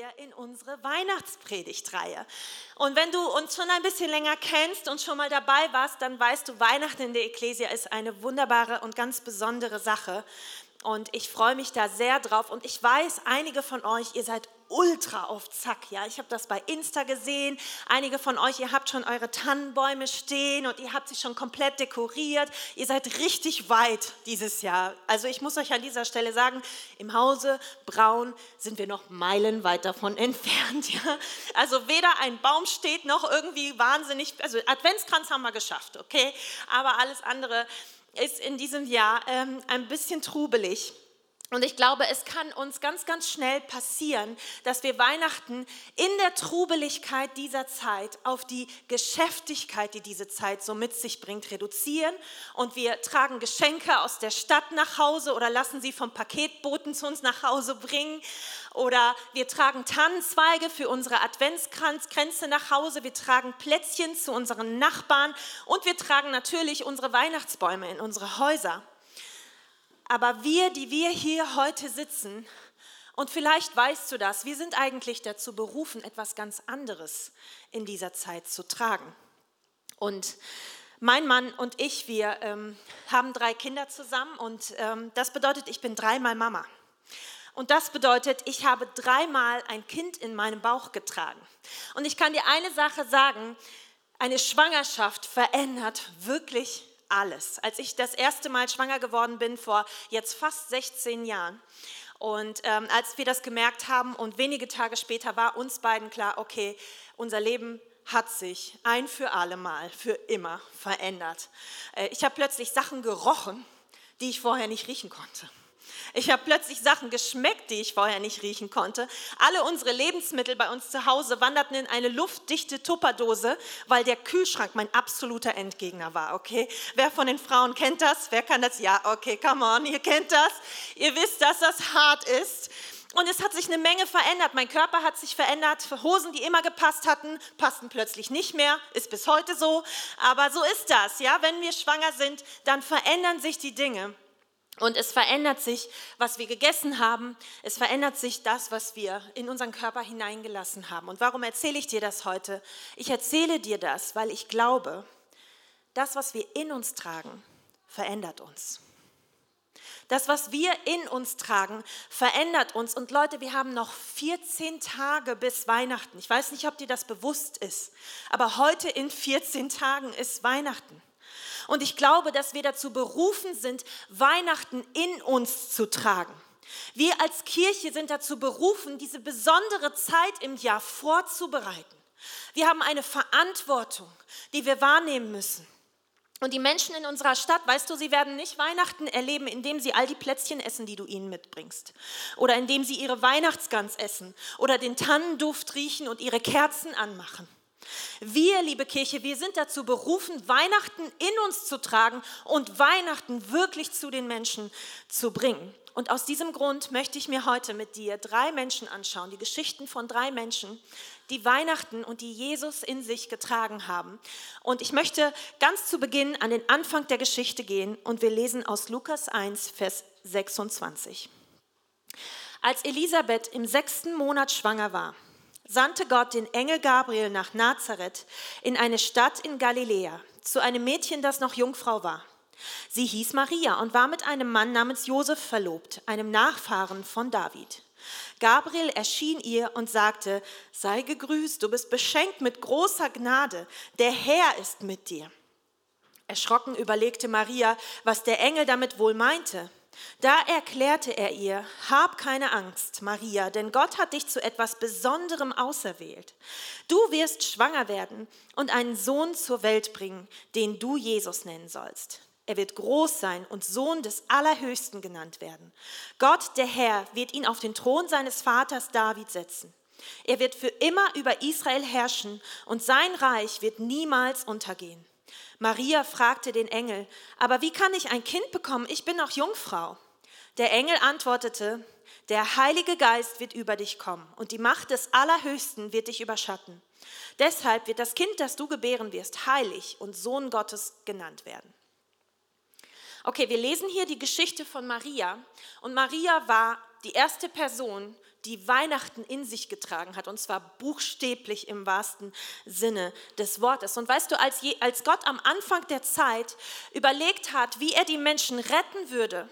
Wir in unsere Weihnachtspredigtreihe. Und wenn du uns schon ein bisschen länger kennst und schon mal dabei warst, dann weißt du, Weihnachten in der Ecclesia ist eine wunderbare und ganz besondere Sache. Und ich freue mich da sehr drauf. Und ich weiß, einige von euch, ihr seid ultra auf Zack. Ja, ich habe das bei Insta gesehen. Einige von euch, ihr habt schon eure Tannenbäume stehen und ihr habt sie schon komplett dekoriert. Ihr seid richtig weit dieses Jahr. Also ich muss euch an dieser Stelle sagen, im Hause Braun sind wir noch meilenweit davon entfernt. Ja? Also weder ein Baum steht noch irgendwie wahnsinnig. Also Adventskranz haben wir geschafft, okay? Aber alles andere ist in diesem Jahr ähm, ein bisschen trubelig. Und ich glaube, es kann uns ganz, ganz schnell passieren, dass wir Weihnachten in der Trubeligkeit dieser Zeit auf die Geschäftigkeit, die diese Zeit so mit sich bringt, reduzieren. Und wir tragen Geschenke aus der Stadt nach Hause oder lassen sie vom Paketboten zu uns nach Hause bringen. Oder wir tragen Tannenzweige für unsere Adventskränze nach Hause. Wir tragen Plätzchen zu unseren Nachbarn. Und wir tragen natürlich unsere Weihnachtsbäume in unsere Häuser. Aber wir, die wir hier heute sitzen, und vielleicht weißt du das, wir sind eigentlich dazu berufen, etwas ganz anderes in dieser Zeit zu tragen. Und mein Mann und ich, wir ähm, haben drei Kinder zusammen und ähm, das bedeutet, ich bin dreimal Mama. Und das bedeutet, ich habe dreimal ein Kind in meinem Bauch getragen. Und ich kann dir eine Sache sagen, eine Schwangerschaft verändert wirklich alles. Als ich das erste Mal schwanger geworden bin, vor jetzt fast 16 Jahren, und ähm, als wir das gemerkt haben und wenige Tage später war uns beiden klar, okay, unser Leben hat sich ein für alle Mal, für immer verändert. Äh, ich habe plötzlich Sachen gerochen, die ich vorher nicht riechen konnte. Ich habe plötzlich Sachen geschmeckt, die ich vorher nicht riechen konnte. Alle unsere Lebensmittel bei uns zu Hause wanderten in eine luftdichte Tupperdose, weil der Kühlschrank mein absoluter Endgegner war, okay? Wer von den Frauen kennt das? Wer kann das? Ja, okay, come on, ihr kennt das. Ihr wisst, dass das hart ist. Und es hat sich eine Menge verändert. Mein Körper hat sich verändert. Hosen, die immer gepasst hatten, passten plötzlich nicht mehr. Ist bis heute so. Aber so ist das, ja? Wenn wir schwanger sind, dann verändern sich die Dinge. Und es verändert sich, was wir gegessen haben. Es verändert sich das, was wir in unseren Körper hineingelassen haben. Und warum erzähle ich dir das heute? Ich erzähle dir das, weil ich glaube, das, was wir in uns tragen, verändert uns. Das, was wir in uns tragen, verändert uns. Und Leute, wir haben noch 14 Tage bis Weihnachten. Ich weiß nicht, ob dir das bewusst ist, aber heute in 14 Tagen ist Weihnachten. Und ich glaube, dass wir dazu berufen sind, Weihnachten in uns zu tragen. Wir als Kirche sind dazu berufen, diese besondere Zeit im Jahr vorzubereiten. Wir haben eine Verantwortung, die wir wahrnehmen müssen. Und die Menschen in unserer Stadt, weißt du, sie werden nicht Weihnachten erleben, indem sie all die Plätzchen essen, die du ihnen mitbringst. Oder indem sie ihre Weihnachtsgans essen oder den Tannenduft riechen und ihre Kerzen anmachen. Wir, liebe Kirche, wir sind dazu berufen, Weihnachten in uns zu tragen und Weihnachten wirklich zu den Menschen zu bringen. Und aus diesem Grund möchte ich mir heute mit dir drei Menschen anschauen, die Geschichten von drei Menschen, die Weihnachten und die Jesus in sich getragen haben. Und ich möchte ganz zu Beginn an den Anfang der Geschichte gehen und wir lesen aus Lukas 1, Vers 26. Als Elisabeth im sechsten Monat schwanger war, sandte Gott den Engel Gabriel nach Nazareth in eine Stadt in Galiläa zu einem Mädchen, das noch Jungfrau war. Sie hieß Maria und war mit einem Mann namens Josef verlobt, einem Nachfahren von David. Gabriel erschien ihr und sagte, sei gegrüßt, du bist beschenkt mit großer Gnade, der Herr ist mit dir. Erschrocken überlegte Maria, was der Engel damit wohl meinte. Da erklärte er ihr, hab keine Angst, Maria, denn Gott hat dich zu etwas Besonderem auserwählt. Du wirst schwanger werden und einen Sohn zur Welt bringen, den du Jesus nennen sollst. Er wird groß sein und Sohn des Allerhöchsten genannt werden. Gott, der Herr, wird ihn auf den Thron seines Vaters David setzen. Er wird für immer über Israel herrschen und sein Reich wird niemals untergehen. Maria fragte den Engel, aber wie kann ich ein Kind bekommen? Ich bin noch Jungfrau. Der Engel antwortete, der Heilige Geist wird über dich kommen und die Macht des Allerhöchsten wird dich überschatten. Deshalb wird das Kind, das du gebären wirst, heilig und Sohn Gottes genannt werden. Okay, wir lesen hier die Geschichte von Maria und Maria war die erste Person, die Weihnachten in sich getragen hat, und zwar buchstäblich im wahrsten Sinne des Wortes. Und weißt du, als, je, als Gott am Anfang der Zeit überlegt hat, wie er die Menschen retten würde,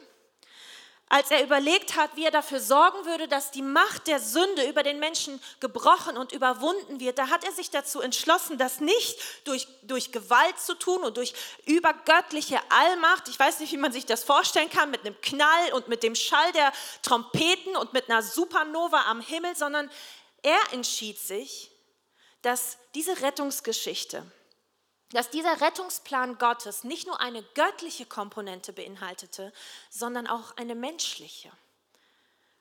als er überlegt hat, wie er dafür sorgen würde, dass die Macht der Sünde über den Menschen gebrochen und überwunden wird, da hat er sich dazu entschlossen, das nicht durch, durch Gewalt zu tun und durch übergöttliche Allmacht, ich weiß nicht, wie man sich das vorstellen kann, mit einem Knall und mit dem Schall der Trompeten und mit einer Supernova am Himmel, sondern er entschied sich, dass diese Rettungsgeschichte, dass dieser Rettungsplan Gottes nicht nur eine göttliche Komponente beinhaltete, sondern auch eine menschliche.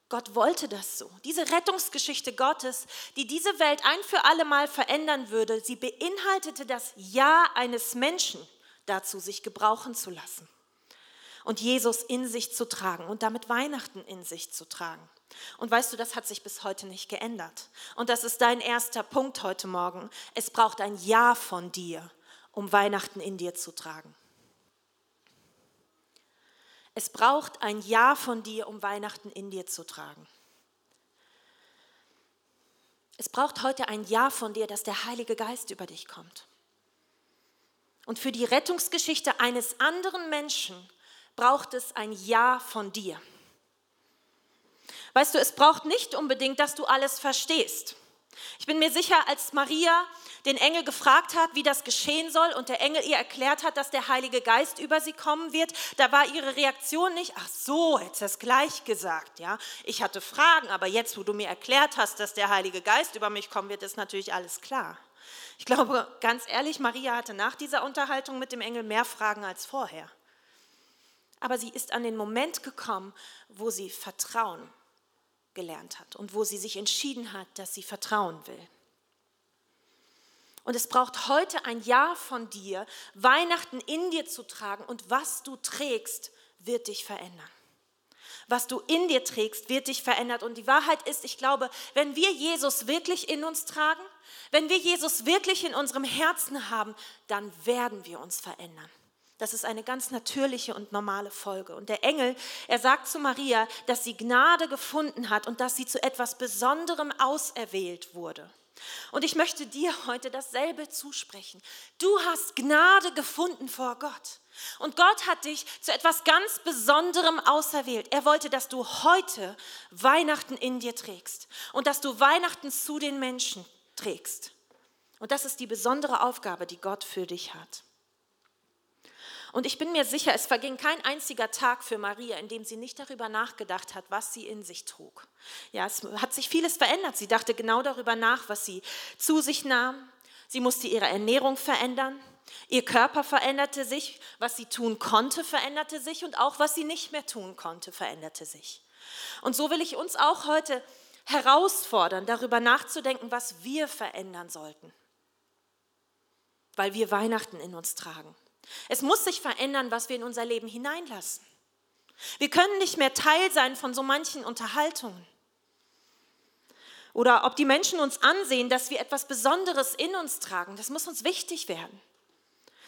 Gott wollte das so. Diese Rettungsgeschichte Gottes, die diese Welt ein für alle Mal verändern würde, sie beinhaltete das Ja eines Menschen dazu, sich gebrauchen zu lassen und Jesus in sich zu tragen und damit Weihnachten in sich zu tragen. Und weißt du, das hat sich bis heute nicht geändert. Und das ist dein erster Punkt heute Morgen. Es braucht ein Ja von dir um Weihnachten in dir zu tragen. Es braucht ein Ja von dir, um Weihnachten in dir zu tragen. Es braucht heute ein Ja von dir, dass der Heilige Geist über dich kommt. Und für die Rettungsgeschichte eines anderen Menschen braucht es ein Ja von dir. Weißt du, es braucht nicht unbedingt, dass du alles verstehst. Ich bin mir sicher, als Maria den Engel gefragt hat, wie das geschehen soll und der Engel ihr erklärt hat, dass der Heilige Geist über sie kommen wird, da war ihre Reaktion nicht, ach so, hättest du das gleich gesagt, ja. Ich hatte Fragen, aber jetzt, wo du mir erklärt hast, dass der Heilige Geist über mich kommen wird, ist natürlich alles klar. Ich glaube, ganz ehrlich, Maria hatte nach dieser Unterhaltung mit dem Engel mehr Fragen als vorher. Aber sie ist an den Moment gekommen, wo sie Vertrauen gelernt hat und wo sie sich entschieden hat, dass sie vertrauen will. Und es braucht heute ein Ja von dir, Weihnachten in dir zu tragen und was du trägst, wird dich verändern. Was du in dir trägst, wird dich verändern. Und die Wahrheit ist, ich glaube, wenn wir Jesus wirklich in uns tragen, wenn wir Jesus wirklich in unserem Herzen haben, dann werden wir uns verändern. Das ist eine ganz natürliche und normale Folge. Und der Engel, er sagt zu Maria, dass sie Gnade gefunden hat und dass sie zu etwas Besonderem auserwählt wurde. Und ich möchte dir heute dasselbe zusprechen. Du hast Gnade gefunden vor Gott. Und Gott hat dich zu etwas ganz Besonderem auserwählt. Er wollte, dass du heute Weihnachten in dir trägst und dass du Weihnachten zu den Menschen trägst. Und das ist die besondere Aufgabe, die Gott für dich hat. Und ich bin mir sicher, es verging kein einziger Tag für Maria, in dem sie nicht darüber nachgedacht hat, was sie in sich trug. Ja, es hat sich vieles verändert. Sie dachte genau darüber nach, was sie zu sich nahm. Sie musste ihre Ernährung verändern. Ihr Körper veränderte sich. Was sie tun konnte, veränderte sich. Und auch was sie nicht mehr tun konnte, veränderte sich. Und so will ich uns auch heute herausfordern, darüber nachzudenken, was wir verändern sollten, weil wir Weihnachten in uns tragen. Es muss sich verändern, was wir in unser Leben hineinlassen. Wir können nicht mehr Teil sein von so manchen Unterhaltungen. Oder ob die Menschen uns ansehen, dass wir etwas Besonderes in uns tragen, das muss uns wichtig werden.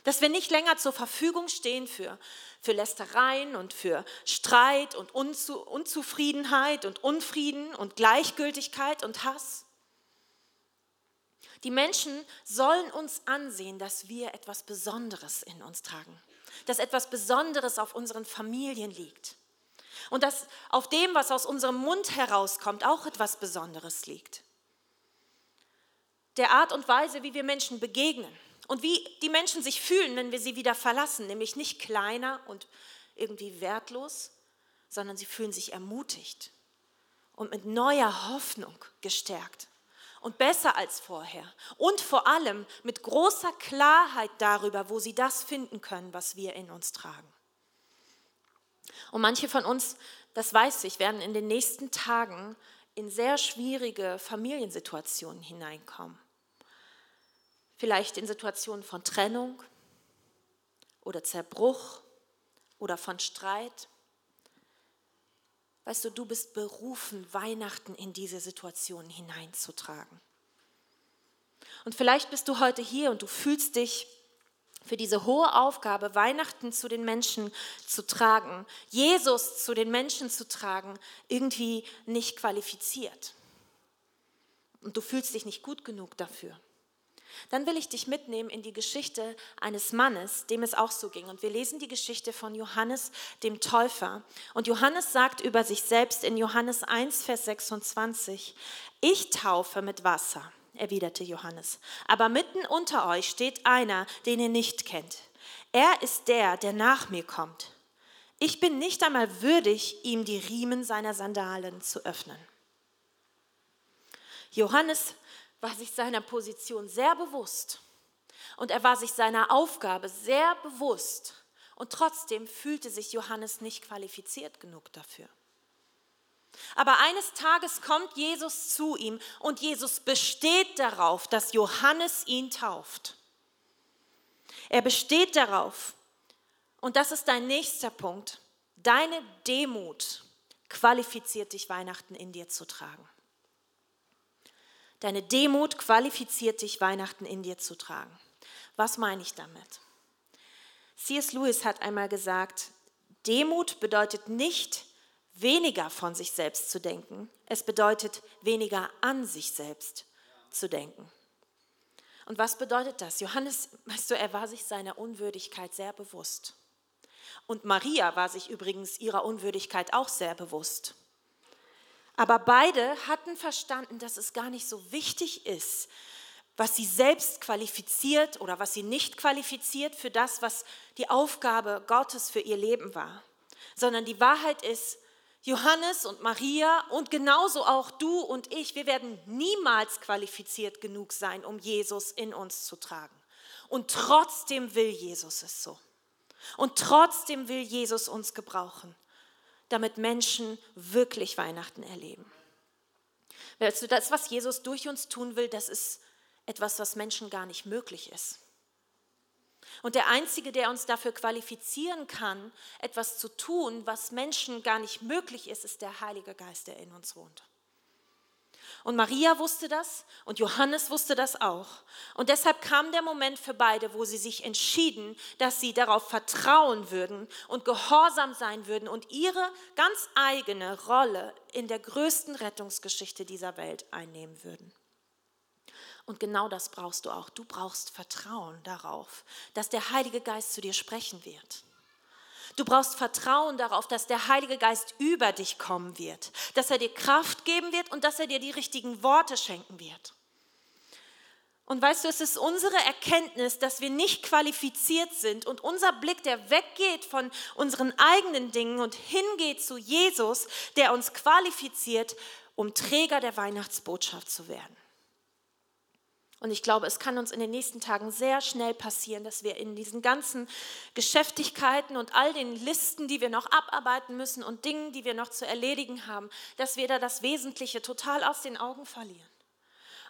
Dass wir nicht länger zur Verfügung stehen für, für Lästereien und für Streit und Unzu, Unzufriedenheit und Unfrieden und Gleichgültigkeit und Hass. Die Menschen sollen uns ansehen, dass wir etwas Besonderes in uns tragen, dass etwas Besonderes auf unseren Familien liegt und dass auf dem, was aus unserem Mund herauskommt, auch etwas Besonderes liegt. Der Art und Weise, wie wir Menschen begegnen und wie die Menschen sich fühlen, wenn wir sie wieder verlassen, nämlich nicht kleiner und irgendwie wertlos, sondern sie fühlen sich ermutigt und mit neuer Hoffnung gestärkt und besser als vorher. Und vor allem mit großer Klarheit darüber, wo sie das finden können, was wir in uns tragen. Und manche von uns, das weiß ich, werden in den nächsten Tagen in sehr schwierige Familiensituationen hineinkommen. Vielleicht in Situationen von Trennung, oder Zerbruch oder von Streit. Weißt du, du bist berufen, Weihnachten in diese Situation hineinzutragen. Und vielleicht bist du heute hier und du fühlst dich für diese hohe Aufgabe, Weihnachten zu den Menschen zu tragen, Jesus zu den Menschen zu tragen, irgendwie nicht qualifiziert. Und du fühlst dich nicht gut genug dafür. Dann will ich dich mitnehmen in die Geschichte eines Mannes, dem es auch so ging. Und wir lesen die Geschichte von Johannes dem Täufer. Und Johannes sagt über sich selbst in Johannes 1, Vers 26, ich taufe mit Wasser erwiderte Johannes. Aber mitten unter euch steht einer, den ihr nicht kennt. Er ist der, der nach mir kommt. Ich bin nicht einmal würdig, ihm die Riemen seiner Sandalen zu öffnen. Johannes war sich seiner Position sehr bewusst und er war sich seiner Aufgabe sehr bewusst und trotzdem fühlte sich Johannes nicht qualifiziert genug dafür. Aber eines Tages kommt Jesus zu ihm und Jesus besteht darauf, dass Johannes ihn tauft. Er besteht darauf, und das ist dein nächster Punkt, deine Demut qualifiziert dich, Weihnachten in dir zu tragen. Deine Demut qualifiziert dich, Weihnachten in dir zu tragen. Was meine ich damit? C.S. Lewis hat einmal gesagt, Demut bedeutet nicht, weniger von sich selbst zu denken. Es bedeutet weniger an sich selbst zu denken. Und was bedeutet das? Johannes, weißt du, er war sich seiner Unwürdigkeit sehr bewusst. Und Maria war sich übrigens ihrer Unwürdigkeit auch sehr bewusst. Aber beide hatten verstanden, dass es gar nicht so wichtig ist, was sie selbst qualifiziert oder was sie nicht qualifiziert für das, was die Aufgabe Gottes für ihr Leben war, sondern die Wahrheit ist, Johannes und Maria und genauso auch du und ich, wir werden niemals qualifiziert genug sein, um Jesus in uns zu tragen. Und trotzdem will Jesus es so. Und trotzdem will Jesus uns gebrauchen, damit Menschen wirklich Weihnachten erleben. Du, das, was Jesus durch uns tun will, das ist etwas, was Menschen gar nicht möglich ist. Und der Einzige, der uns dafür qualifizieren kann, etwas zu tun, was Menschen gar nicht möglich ist, ist der Heilige Geist, der in uns wohnt. Und Maria wusste das und Johannes wusste das auch. Und deshalb kam der Moment für beide, wo sie sich entschieden, dass sie darauf vertrauen würden und gehorsam sein würden und ihre ganz eigene Rolle in der größten Rettungsgeschichte dieser Welt einnehmen würden. Und genau das brauchst du auch. Du brauchst Vertrauen darauf, dass der Heilige Geist zu dir sprechen wird. Du brauchst Vertrauen darauf, dass der Heilige Geist über dich kommen wird, dass er dir Kraft geben wird und dass er dir die richtigen Worte schenken wird. Und weißt du, es ist unsere Erkenntnis, dass wir nicht qualifiziert sind und unser Blick, der weggeht von unseren eigenen Dingen und hingeht zu Jesus, der uns qualifiziert, um Träger der Weihnachtsbotschaft zu werden. Und ich glaube, es kann uns in den nächsten Tagen sehr schnell passieren, dass wir in diesen ganzen Geschäftigkeiten und all den Listen, die wir noch abarbeiten müssen und Dingen, die wir noch zu erledigen haben, dass wir da das Wesentliche total aus den Augen verlieren.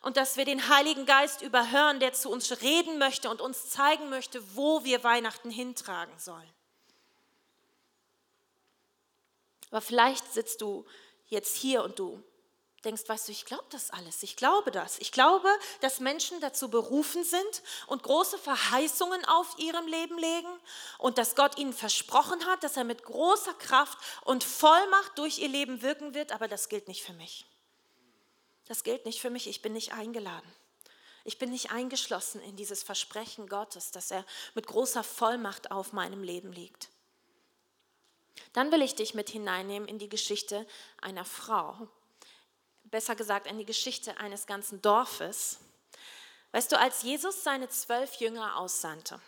Und dass wir den Heiligen Geist überhören, der zu uns reden möchte und uns zeigen möchte, wo wir Weihnachten hintragen sollen. Aber vielleicht sitzt du jetzt hier und du denkst, weißt du, ich glaube das alles, ich glaube das. Ich glaube, dass Menschen dazu berufen sind und große Verheißungen auf ihrem Leben legen und dass Gott ihnen versprochen hat, dass er mit großer Kraft und Vollmacht durch ihr Leben wirken wird, aber das gilt nicht für mich. Das gilt nicht für mich, ich bin nicht eingeladen. Ich bin nicht eingeschlossen in dieses Versprechen Gottes, dass er mit großer Vollmacht auf meinem Leben liegt. Dann will ich dich mit hineinnehmen in die Geschichte einer Frau, besser gesagt in die Geschichte eines ganzen Dorfes. Weißt du, als Jesus seine zwölf Jünger aussandte,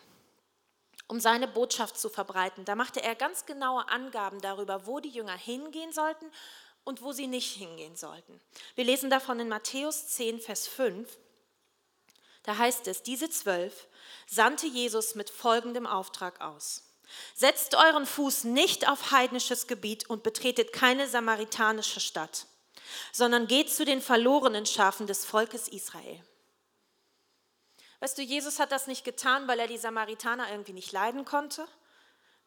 um seine Botschaft zu verbreiten, da machte er ganz genaue Angaben darüber, wo die Jünger hingehen sollten und wo sie nicht hingehen sollten. Wir lesen davon in Matthäus 10, Vers 5. Da heißt es, diese zwölf sandte Jesus mit folgendem Auftrag aus. Setzt euren Fuß nicht auf heidnisches Gebiet und betretet keine samaritanische Stadt sondern geht zu den verlorenen Schafen des Volkes Israel. Weißt du, Jesus hat das nicht getan, weil er die Samaritaner irgendwie nicht leiden konnte,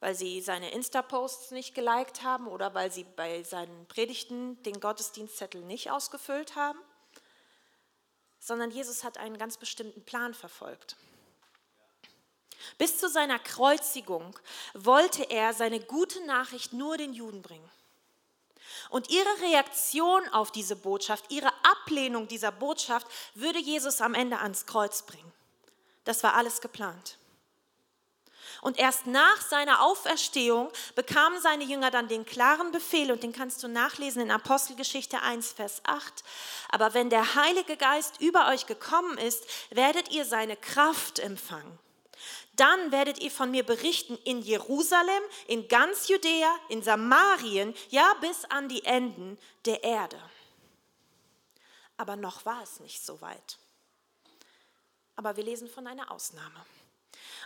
weil sie seine Insta-Posts nicht geliked haben oder weil sie bei seinen Predigten den Gottesdienstzettel nicht ausgefüllt haben, sondern Jesus hat einen ganz bestimmten Plan verfolgt. Bis zu seiner Kreuzigung wollte er seine gute Nachricht nur den Juden bringen. Und ihre Reaktion auf diese Botschaft, ihre Ablehnung dieser Botschaft würde Jesus am Ende ans Kreuz bringen. Das war alles geplant. Und erst nach seiner Auferstehung bekamen seine Jünger dann den klaren Befehl, und den kannst du nachlesen in Apostelgeschichte 1, Vers 8. Aber wenn der Heilige Geist über euch gekommen ist, werdet ihr seine Kraft empfangen. Dann werdet ihr von mir berichten in Jerusalem, in ganz Judäa, in Samarien, ja bis an die Enden der Erde. Aber noch war es nicht so weit. Aber wir lesen von einer Ausnahme.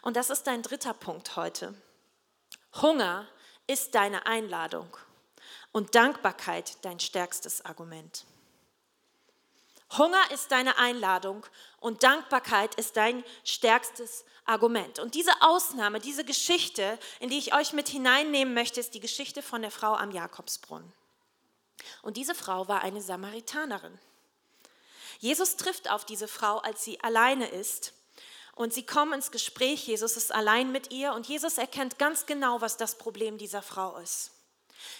Und das ist dein dritter Punkt heute. Hunger ist deine Einladung und Dankbarkeit dein stärkstes Argument. Hunger ist deine Einladung und Dankbarkeit ist dein stärkstes Argument. Und diese Ausnahme, diese Geschichte, in die ich euch mit hineinnehmen möchte, ist die Geschichte von der Frau am Jakobsbrunnen. Und diese Frau war eine Samaritanerin. Jesus trifft auf diese Frau, als sie alleine ist. Und sie kommen ins Gespräch, Jesus ist allein mit ihr und Jesus erkennt ganz genau, was das Problem dieser Frau ist.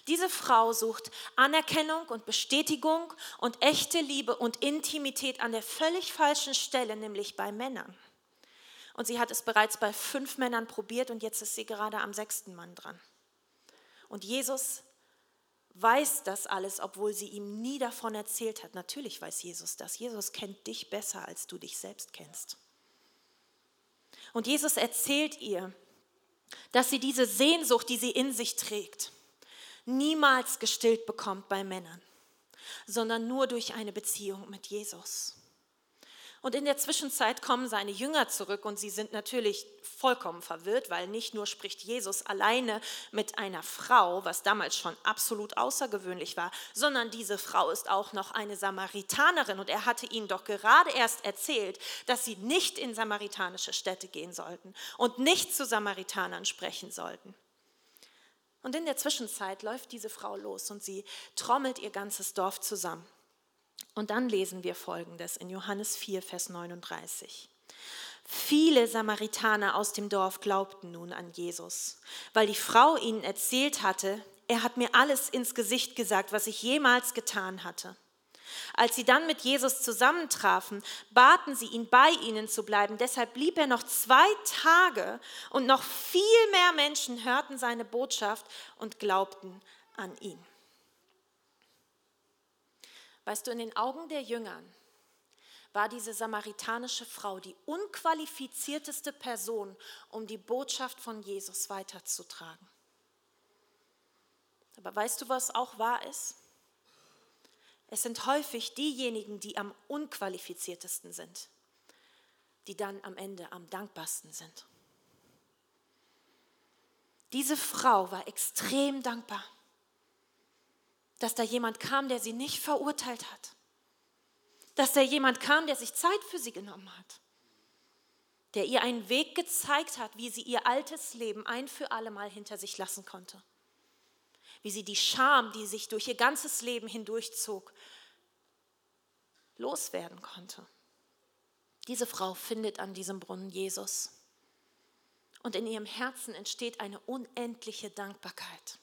Diese Frau sucht Anerkennung und Bestätigung und echte Liebe und Intimität an der völlig falschen Stelle, nämlich bei Männern. Und sie hat es bereits bei fünf Männern probiert und jetzt ist sie gerade am sechsten Mann dran. Und Jesus weiß das alles, obwohl sie ihm nie davon erzählt hat. Natürlich weiß Jesus das. Jesus kennt dich besser, als du dich selbst kennst. Und Jesus erzählt ihr, dass sie diese Sehnsucht, die sie in sich trägt, niemals gestillt bekommt bei Männern, sondern nur durch eine Beziehung mit Jesus. Und in der Zwischenzeit kommen seine Jünger zurück und sie sind natürlich vollkommen verwirrt, weil nicht nur spricht Jesus alleine mit einer Frau, was damals schon absolut außergewöhnlich war, sondern diese Frau ist auch noch eine Samaritanerin und er hatte ihnen doch gerade erst erzählt, dass sie nicht in samaritanische Städte gehen sollten und nicht zu Samaritanern sprechen sollten. Und in der Zwischenzeit läuft diese Frau los und sie trommelt ihr ganzes Dorf zusammen. Und dann lesen wir Folgendes in Johannes 4, Vers 39. Viele Samaritaner aus dem Dorf glaubten nun an Jesus, weil die Frau ihnen erzählt hatte, er hat mir alles ins Gesicht gesagt, was ich jemals getan hatte. Als sie dann mit Jesus zusammentrafen, baten sie ihn, bei ihnen zu bleiben. Deshalb blieb er noch zwei Tage und noch viel mehr Menschen hörten seine Botschaft und glaubten an ihn. Weißt du, in den Augen der Jüngern war diese samaritanische Frau die unqualifizierteste Person, um die Botschaft von Jesus weiterzutragen. Aber weißt du, was auch wahr ist? Es sind häufig diejenigen, die am unqualifiziertesten sind, die dann am Ende am dankbarsten sind. Diese Frau war extrem dankbar dass da jemand kam, der sie nicht verurteilt hat. Dass da jemand kam, der sich Zeit für sie genommen hat. Der ihr einen Weg gezeigt hat, wie sie ihr altes Leben ein für alle Mal hinter sich lassen konnte. Wie sie die Scham, die sich durch ihr ganzes Leben hindurchzog, loswerden konnte. Diese Frau findet an diesem Brunnen Jesus. Und in ihrem Herzen entsteht eine unendliche Dankbarkeit.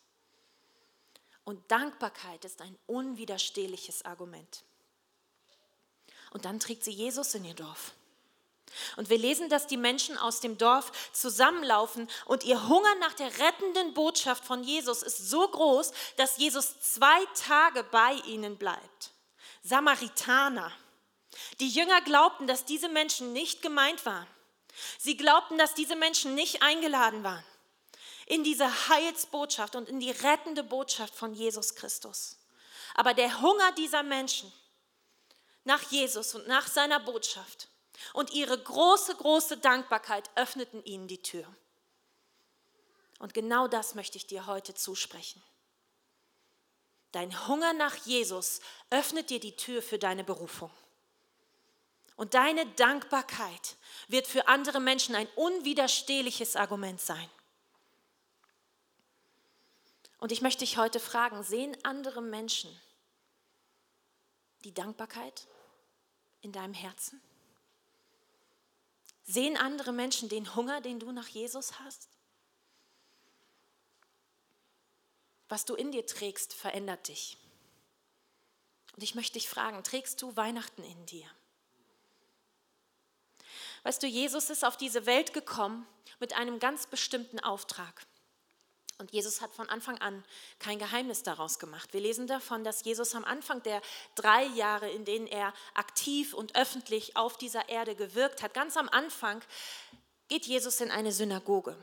Und Dankbarkeit ist ein unwiderstehliches Argument. Und dann trägt sie Jesus in ihr Dorf. Und wir lesen, dass die Menschen aus dem Dorf zusammenlaufen und ihr Hunger nach der rettenden Botschaft von Jesus ist so groß, dass Jesus zwei Tage bei ihnen bleibt. Samaritaner. Die Jünger glaubten, dass diese Menschen nicht gemeint waren. Sie glaubten, dass diese Menschen nicht eingeladen waren in diese Heilsbotschaft und in die rettende Botschaft von Jesus Christus. Aber der Hunger dieser Menschen nach Jesus und nach seiner Botschaft und ihre große, große Dankbarkeit öffneten ihnen die Tür. Und genau das möchte ich dir heute zusprechen. Dein Hunger nach Jesus öffnet dir die Tür für deine Berufung. Und deine Dankbarkeit wird für andere Menschen ein unwiderstehliches Argument sein. Und ich möchte dich heute fragen, sehen andere Menschen die Dankbarkeit in deinem Herzen? Sehen andere Menschen den Hunger, den du nach Jesus hast? Was du in dir trägst, verändert dich. Und ich möchte dich fragen, trägst du Weihnachten in dir? Weißt du, Jesus ist auf diese Welt gekommen mit einem ganz bestimmten Auftrag. Und Jesus hat von Anfang an kein Geheimnis daraus gemacht. Wir lesen davon, dass Jesus am Anfang der drei Jahre, in denen er aktiv und öffentlich auf dieser Erde gewirkt hat, ganz am Anfang geht Jesus in eine Synagoge.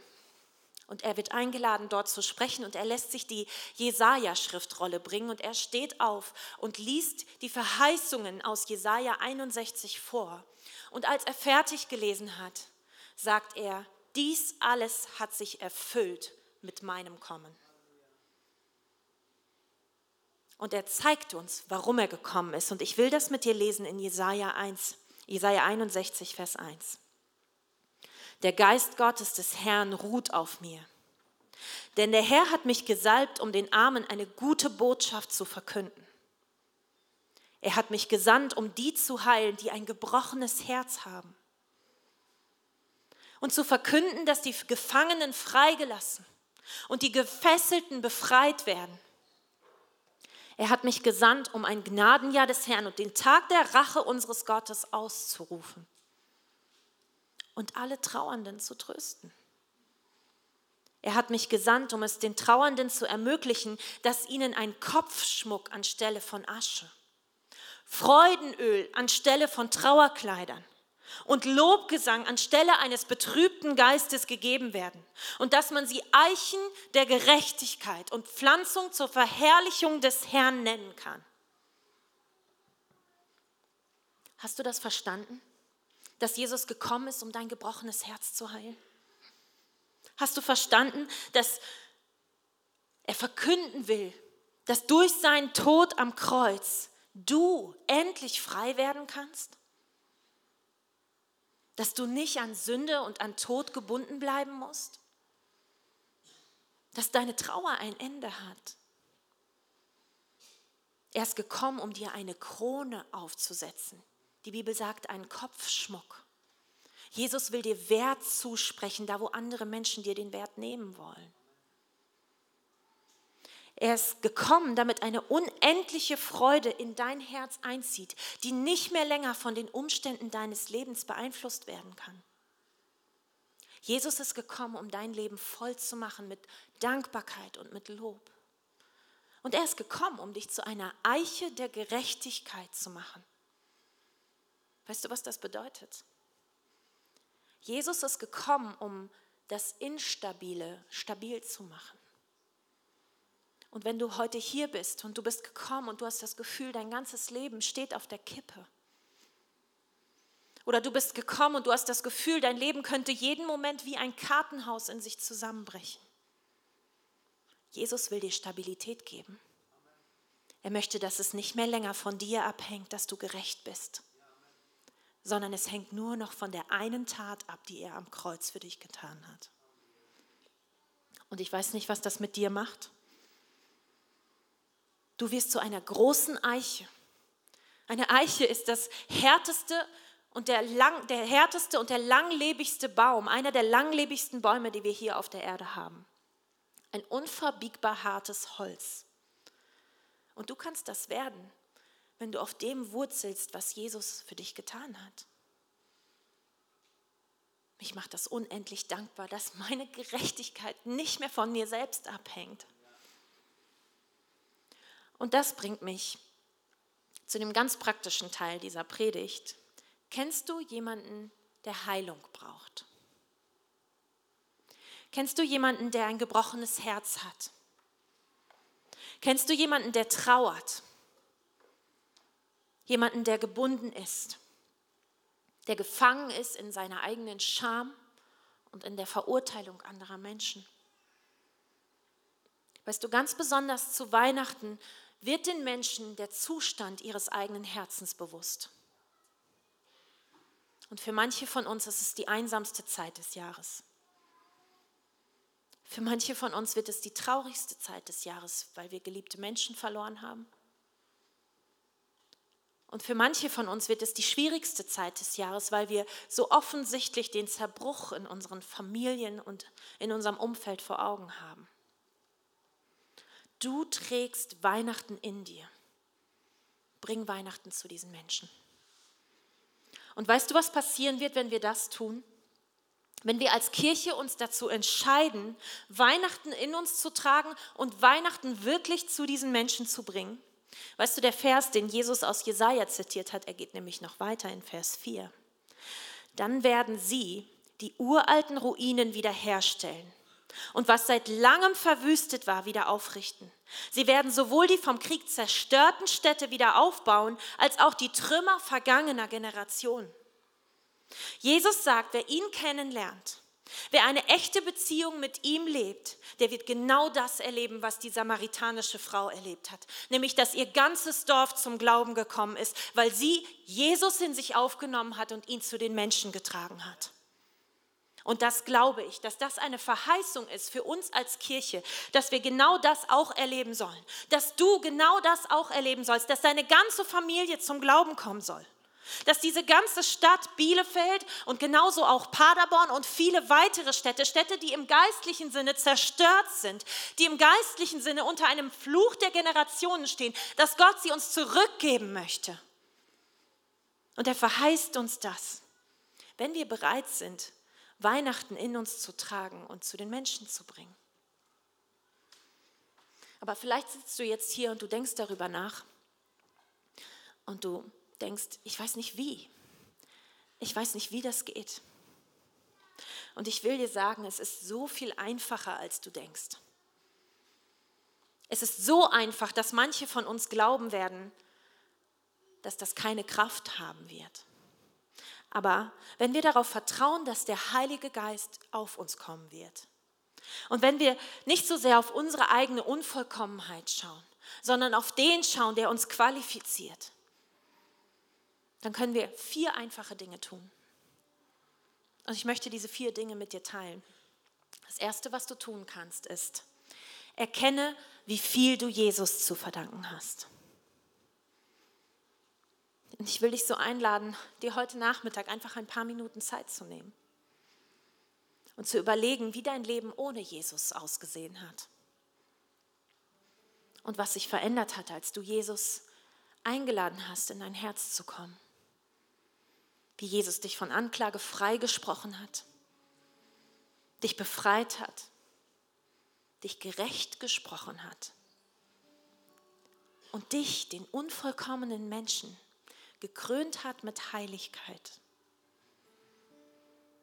Und er wird eingeladen, dort zu sprechen und er lässt sich die Jesaja-Schriftrolle bringen und er steht auf und liest die Verheißungen aus Jesaja 61 vor. Und als er fertig gelesen hat, sagt er, dies alles hat sich erfüllt mit meinem Kommen. Und er zeigt uns, warum er gekommen ist. Und ich will das mit dir lesen in Jesaja 1, Jesaja 61, Vers 1. Der Geist Gottes des Herrn ruht auf mir. Denn der Herr hat mich gesalbt, um den Armen eine gute Botschaft zu verkünden. Er hat mich gesandt, um die zu heilen, die ein gebrochenes Herz haben. Und zu verkünden, dass die Gefangenen freigelassen und die Gefesselten befreit werden. Er hat mich gesandt, um ein Gnadenjahr des Herrn und den Tag der Rache unseres Gottes auszurufen und alle Trauernden zu trösten. Er hat mich gesandt, um es den Trauernden zu ermöglichen, dass ihnen ein Kopfschmuck anstelle von Asche, Freudenöl anstelle von Trauerkleidern und Lobgesang anstelle eines betrübten Geistes gegeben werden und dass man sie Eichen der Gerechtigkeit und Pflanzung zur Verherrlichung des Herrn nennen kann. Hast du das verstanden? Dass Jesus gekommen ist, um dein gebrochenes Herz zu heilen? Hast du verstanden, dass er verkünden will, dass durch seinen Tod am Kreuz du endlich frei werden kannst? Dass du nicht an Sünde und an Tod gebunden bleiben musst, dass deine Trauer ein Ende hat. Er ist gekommen, um dir eine Krone aufzusetzen. Die Bibel sagt einen Kopfschmuck. Jesus will dir Wert zusprechen, da wo andere Menschen dir den Wert nehmen wollen. Er ist gekommen, damit eine unendliche Freude in dein Herz einzieht, die nicht mehr länger von den Umständen deines Lebens beeinflusst werden kann. Jesus ist gekommen, um dein Leben voll zu machen mit Dankbarkeit und mit Lob. Und er ist gekommen, um dich zu einer Eiche der Gerechtigkeit zu machen. Weißt du, was das bedeutet? Jesus ist gekommen, um das Instabile stabil zu machen. Und wenn du heute hier bist und du bist gekommen und du hast das Gefühl, dein ganzes Leben steht auf der Kippe. Oder du bist gekommen und du hast das Gefühl, dein Leben könnte jeden Moment wie ein Kartenhaus in sich zusammenbrechen. Jesus will dir Stabilität geben. Er möchte, dass es nicht mehr länger von dir abhängt, dass du gerecht bist, sondern es hängt nur noch von der einen Tat ab, die er am Kreuz für dich getan hat. Und ich weiß nicht, was das mit dir macht. Du wirst zu einer großen Eiche. Eine Eiche ist das härteste und der, lang, der härteste und der langlebigste Baum, einer der langlebigsten Bäume, die wir hier auf der Erde haben. Ein unverbiegbar hartes Holz. Und du kannst das werden, wenn du auf dem wurzelst, was Jesus für dich getan hat. Mich macht das unendlich dankbar, dass meine Gerechtigkeit nicht mehr von mir selbst abhängt, und das bringt mich zu dem ganz praktischen Teil dieser Predigt. Kennst du jemanden, der Heilung braucht? Kennst du jemanden, der ein gebrochenes Herz hat? Kennst du jemanden, der trauert? Jemanden, der gebunden ist, der gefangen ist in seiner eigenen Scham und in der Verurteilung anderer Menschen? Weißt du, ganz besonders zu Weihnachten wird den Menschen der Zustand ihres eigenen Herzens bewusst. Und für manche von uns ist es die einsamste Zeit des Jahres. Für manche von uns wird es die traurigste Zeit des Jahres, weil wir geliebte Menschen verloren haben. Und für manche von uns wird es die schwierigste Zeit des Jahres, weil wir so offensichtlich den Zerbruch in unseren Familien und in unserem Umfeld vor Augen haben. Du trägst Weihnachten in dir. Bring Weihnachten zu diesen Menschen. Und weißt du, was passieren wird, wenn wir das tun? Wenn wir als Kirche uns dazu entscheiden, Weihnachten in uns zu tragen und Weihnachten wirklich zu diesen Menschen zu bringen. Weißt du, der Vers, den Jesus aus Jesaja zitiert hat, er geht nämlich noch weiter in Vers 4. Dann werden sie die uralten Ruinen wiederherstellen und was seit langem verwüstet war, wieder aufrichten. Sie werden sowohl die vom Krieg zerstörten Städte wieder aufbauen, als auch die Trümmer vergangener Generationen. Jesus sagt, wer ihn kennenlernt, wer eine echte Beziehung mit ihm lebt, der wird genau das erleben, was die samaritanische Frau erlebt hat, nämlich dass ihr ganzes Dorf zum Glauben gekommen ist, weil sie Jesus in sich aufgenommen hat und ihn zu den Menschen getragen hat. Und das glaube ich, dass das eine Verheißung ist für uns als Kirche, dass wir genau das auch erleben sollen. Dass du genau das auch erleben sollst, dass deine ganze Familie zum Glauben kommen soll. Dass diese ganze Stadt Bielefeld und genauso auch Paderborn und viele weitere Städte, Städte, die im geistlichen Sinne zerstört sind, die im geistlichen Sinne unter einem Fluch der Generationen stehen, dass Gott sie uns zurückgeben möchte. Und er verheißt uns das, wenn wir bereit sind, Weihnachten in uns zu tragen und zu den Menschen zu bringen. Aber vielleicht sitzt du jetzt hier und du denkst darüber nach und du denkst, ich weiß nicht wie. Ich weiß nicht, wie das geht. Und ich will dir sagen, es ist so viel einfacher, als du denkst. Es ist so einfach, dass manche von uns glauben werden, dass das keine Kraft haben wird. Aber wenn wir darauf vertrauen, dass der Heilige Geist auf uns kommen wird und wenn wir nicht so sehr auf unsere eigene Unvollkommenheit schauen, sondern auf den schauen, der uns qualifiziert, dann können wir vier einfache Dinge tun. Und ich möchte diese vier Dinge mit dir teilen. Das Erste, was du tun kannst, ist, erkenne, wie viel du Jesus zu verdanken hast. Und ich will dich so einladen, dir heute Nachmittag einfach ein paar Minuten Zeit zu nehmen und zu überlegen, wie dein Leben ohne Jesus ausgesehen hat. Und was sich verändert hat, als du Jesus eingeladen hast, in dein Herz zu kommen. Wie Jesus dich von Anklage freigesprochen hat, dich befreit hat, dich gerecht gesprochen hat und dich, den unvollkommenen Menschen, gekrönt hat mit Heiligkeit,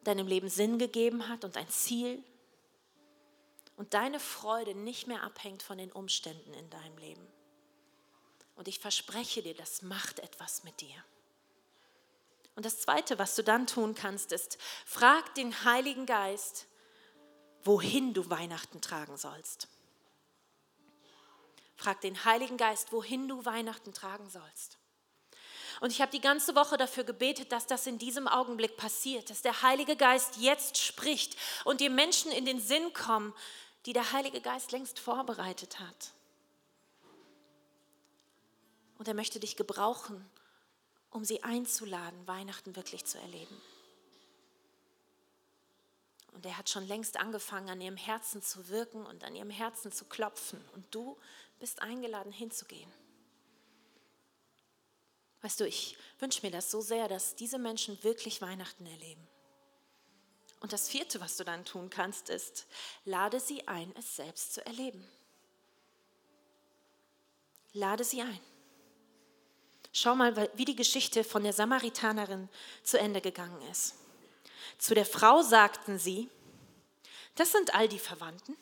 deinem Leben Sinn gegeben hat und ein Ziel und deine Freude nicht mehr abhängt von den Umständen in deinem Leben. Und ich verspreche dir, das macht etwas mit dir. Und das Zweite, was du dann tun kannst, ist, frag den Heiligen Geist, wohin du Weihnachten tragen sollst. Frag den Heiligen Geist, wohin du Weihnachten tragen sollst. Und ich habe die ganze Woche dafür gebetet, dass das in diesem Augenblick passiert, dass der Heilige Geist jetzt spricht und dir Menschen in den Sinn kommen, die der Heilige Geist längst vorbereitet hat. Und er möchte dich gebrauchen, um sie einzuladen, Weihnachten wirklich zu erleben. Und er hat schon längst angefangen, an ihrem Herzen zu wirken und an ihrem Herzen zu klopfen. Und du bist eingeladen, hinzugehen. Weißt du, ich wünsche mir das so sehr, dass diese Menschen wirklich Weihnachten erleben. Und das vierte, was du dann tun kannst, ist, lade sie ein, es selbst zu erleben. Lade sie ein. Schau mal, wie die Geschichte von der Samaritanerin zu Ende gegangen ist. Zu der Frau sagten sie, das sind all die Verwandten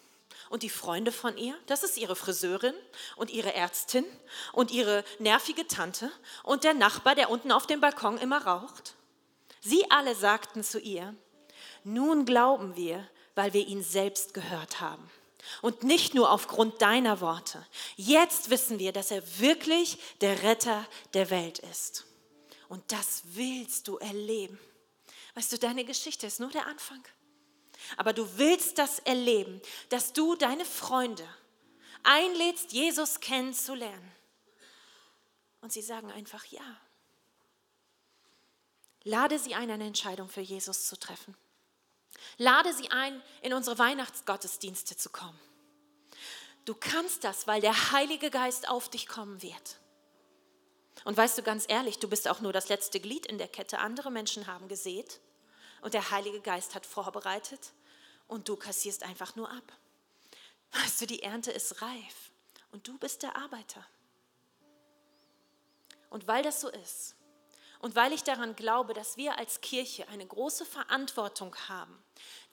und die Freunde von ihr, das ist ihre Friseurin und ihre Ärztin und ihre nervige Tante und der Nachbar, der unten auf dem Balkon immer raucht. Sie alle sagten zu ihr, nun glauben wir, weil wir ihn selbst gehört haben. Und nicht nur aufgrund deiner Worte. Jetzt wissen wir, dass er wirklich der Retter der Welt ist. Und das willst du erleben. Weißt du, deine Geschichte ist nur der Anfang. Aber du willst das erleben, dass du deine Freunde einlädst, Jesus kennenzulernen. Und sie sagen einfach ja. Lade sie ein, eine Entscheidung für Jesus zu treffen. Lade sie ein, in unsere Weihnachtsgottesdienste zu kommen. Du kannst das, weil der Heilige Geist auf dich kommen wird. Und weißt du ganz ehrlich, du bist auch nur das letzte Glied in der Kette. Andere Menschen haben gesät und der Heilige Geist hat vorbereitet und du kassierst einfach nur ab. Weißt du, die Ernte ist reif und du bist der Arbeiter. Und weil das so ist und weil ich daran glaube, dass wir als Kirche eine große Verantwortung haben,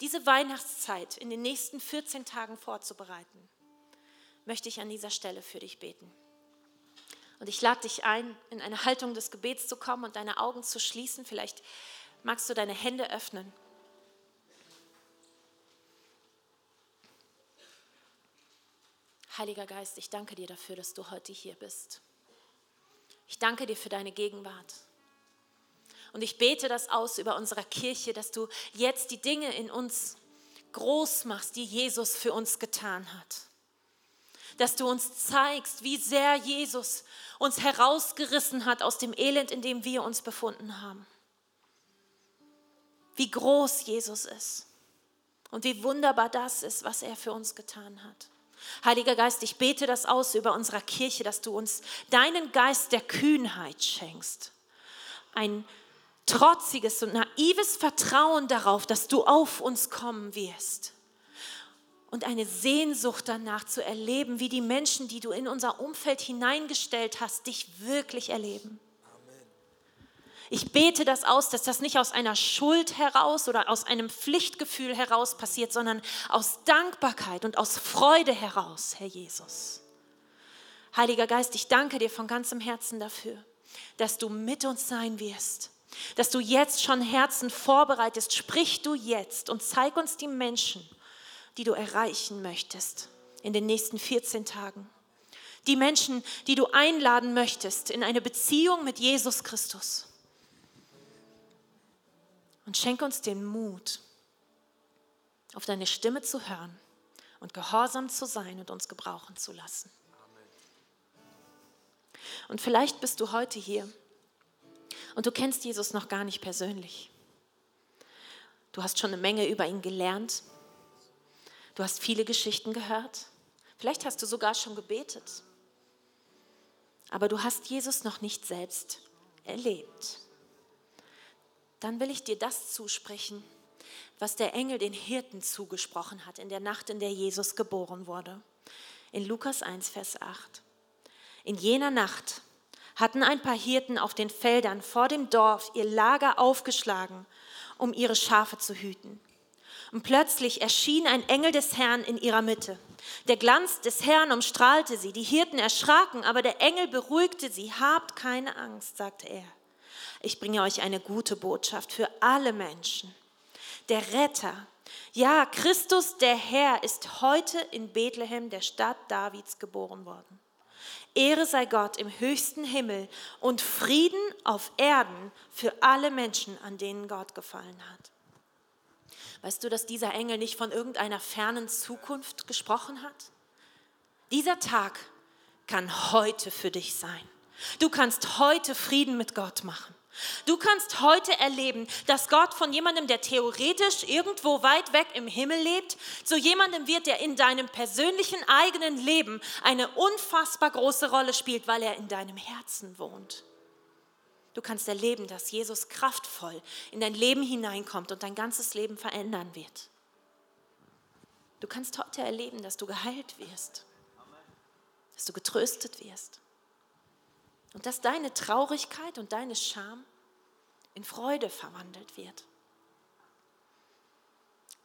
diese Weihnachtszeit in den nächsten 14 Tagen vorzubereiten, möchte ich an dieser Stelle für dich beten. Und ich lade dich ein, in eine Haltung des Gebets zu kommen und deine Augen zu schließen. Vielleicht magst du deine Hände öffnen. Heiliger Geist, ich danke dir dafür, dass du heute hier bist. Ich danke dir für deine Gegenwart. Und ich bete das aus über unserer Kirche, dass du jetzt die Dinge in uns groß machst, die Jesus für uns getan hat. Dass du uns zeigst, wie sehr Jesus uns herausgerissen hat aus dem Elend, in dem wir uns befunden haben. Wie groß Jesus ist und wie wunderbar das ist, was er für uns getan hat. Heiliger Geist, ich bete das aus über unserer Kirche, dass du uns deinen Geist der Kühnheit schenkst. Ein trotziges und naives Vertrauen darauf, dass du auf uns kommen wirst. Und eine Sehnsucht danach zu erleben, wie die Menschen, die du in unser Umfeld hineingestellt hast, dich wirklich erleben. Ich bete das aus, dass das nicht aus einer Schuld heraus oder aus einem Pflichtgefühl heraus passiert, sondern aus Dankbarkeit und aus Freude heraus, Herr Jesus. Heiliger Geist, ich danke dir von ganzem Herzen dafür, dass du mit uns sein wirst, dass du jetzt schon Herzen vorbereitest. Sprich du jetzt und zeig uns die Menschen, die du erreichen möchtest in den nächsten 14 Tagen. Die Menschen, die du einladen möchtest in eine Beziehung mit Jesus Christus. Und schenk uns den Mut, auf deine Stimme zu hören und gehorsam zu sein und uns gebrauchen zu lassen. Und vielleicht bist du heute hier und du kennst Jesus noch gar nicht persönlich. Du hast schon eine Menge über ihn gelernt. Du hast viele Geschichten gehört. Vielleicht hast du sogar schon gebetet. Aber du hast Jesus noch nicht selbst erlebt dann will ich dir das zusprechen, was der Engel den Hirten zugesprochen hat in der Nacht, in der Jesus geboren wurde. In Lukas 1, Vers 8. In jener Nacht hatten ein paar Hirten auf den Feldern vor dem Dorf ihr Lager aufgeschlagen, um ihre Schafe zu hüten. Und plötzlich erschien ein Engel des Herrn in ihrer Mitte. Der Glanz des Herrn umstrahlte sie. Die Hirten erschraken, aber der Engel beruhigte sie. Habt keine Angst, sagte er ich bringe euch eine gute Botschaft für alle Menschen. Der Retter, ja, Christus der Herr ist heute in Bethlehem, der Stadt Davids, geboren worden. Ehre sei Gott im höchsten Himmel und Frieden auf Erden für alle Menschen, an denen Gott gefallen hat. Weißt du, dass dieser Engel nicht von irgendeiner fernen Zukunft gesprochen hat? Dieser Tag kann heute für dich sein. Du kannst heute Frieden mit Gott machen. Du kannst heute erleben, dass Gott von jemandem, der theoretisch irgendwo weit weg im Himmel lebt, zu jemandem wird, der in deinem persönlichen eigenen Leben eine unfassbar große Rolle spielt, weil er in deinem Herzen wohnt. Du kannst erleben, dass Jesus kraftvoll in dein Leben hineinkommt und dein ganzes Leben verändern wird. Du kannst heute erleben, dass du geheilt wirst, dass du getröstet wirst und dass deine Traurigkeit und deine Scham in Freude verwandelt wird.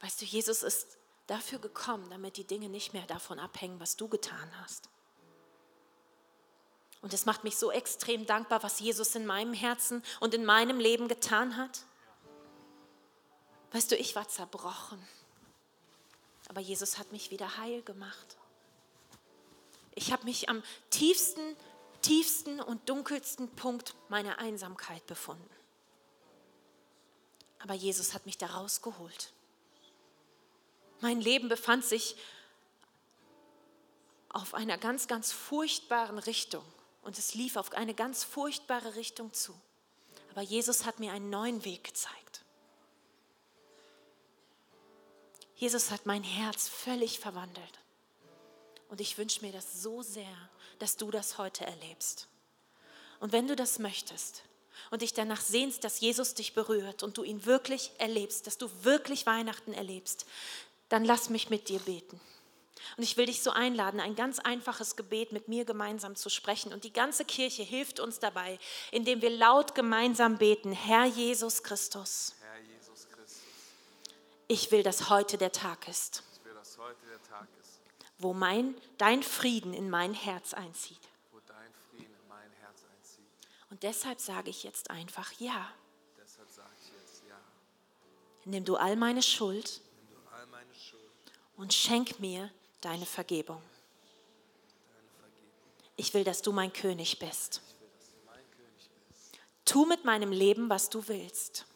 Weißt du, Jesus ist dafür gekommen, damit die Dinge nicht mehr davon abhängen, was du getan hast. Und es macht mich so extrem dankbar, was Jesus in meinem Herzen und in meinem Leben getan hat. Weißt du, ich war zerbrochen, aber Jesus hat mich wieder heil gemacht. Ich habe mich am tiefsten tiefsten und dunkelsten Punkt meiner Einsamkeit befunden. Aber Jesus hat mich da rausgeholt. Mein Leben befand sich auf einer ganz, ganz furchtbaren Richtung. Und es lief auf eine ganz furchtbare Richtung zu. Aber Jesus hat mir einen neuen Weg gezeigt. Jesus hat mein Herz völlig verwandelt. Und ich wünsche mir das so sehr, dass du das heute erlebst. Und wenn du das möchtest und dich danach sehnst, dass Jesus dich berührt und du ihn wirklich erlebst, dass du wirklich Weihnachten erlebst, dann lass mich mit dir beten. Und ich will dich so einladen, ein ganz einfaches Gebet mit mir gemeinsam zu sprechen. Und die ganze Kirche hilft uns dabei, indem wir laut gemeinsam beten, Herr Jesus Christus. Herr Jesus Christus. Ich will, dass heute der Tag ist. Will, der Tag ist wo mein, dein Frieden in mein Herz einzieht. Mein Herz einzieht. Und deshalb sage ich jetzt einfach Ja. Jetzt Ja. Nimm du all meine Schuld, all meine Schuld und schenk mir deine Vergebung. Ich will, dass du mein König bist. Tu mit meinem Leben, was du willst.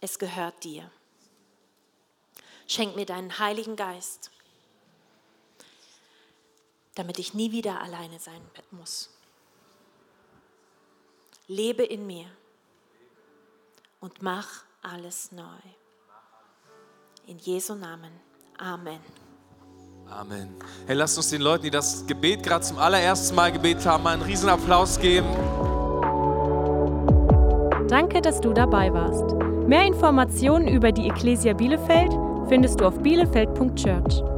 Es gehört dir. Schenk mir deinen Heiligen Geist, damit ich nie wieder alleine sein muss. Lebe in mir und mach alles neu. In Jesu Namen. Amen. Amen. Hey, lasst uns den Leuten, die das Gebet gerade zum allerersten Mal gebetet haben, mal einen riesen Applaus geben. Danke, dass du dabei warst. Mehr Informationen über die Ecclesia Bielefeld findest du auf bielefeld.church.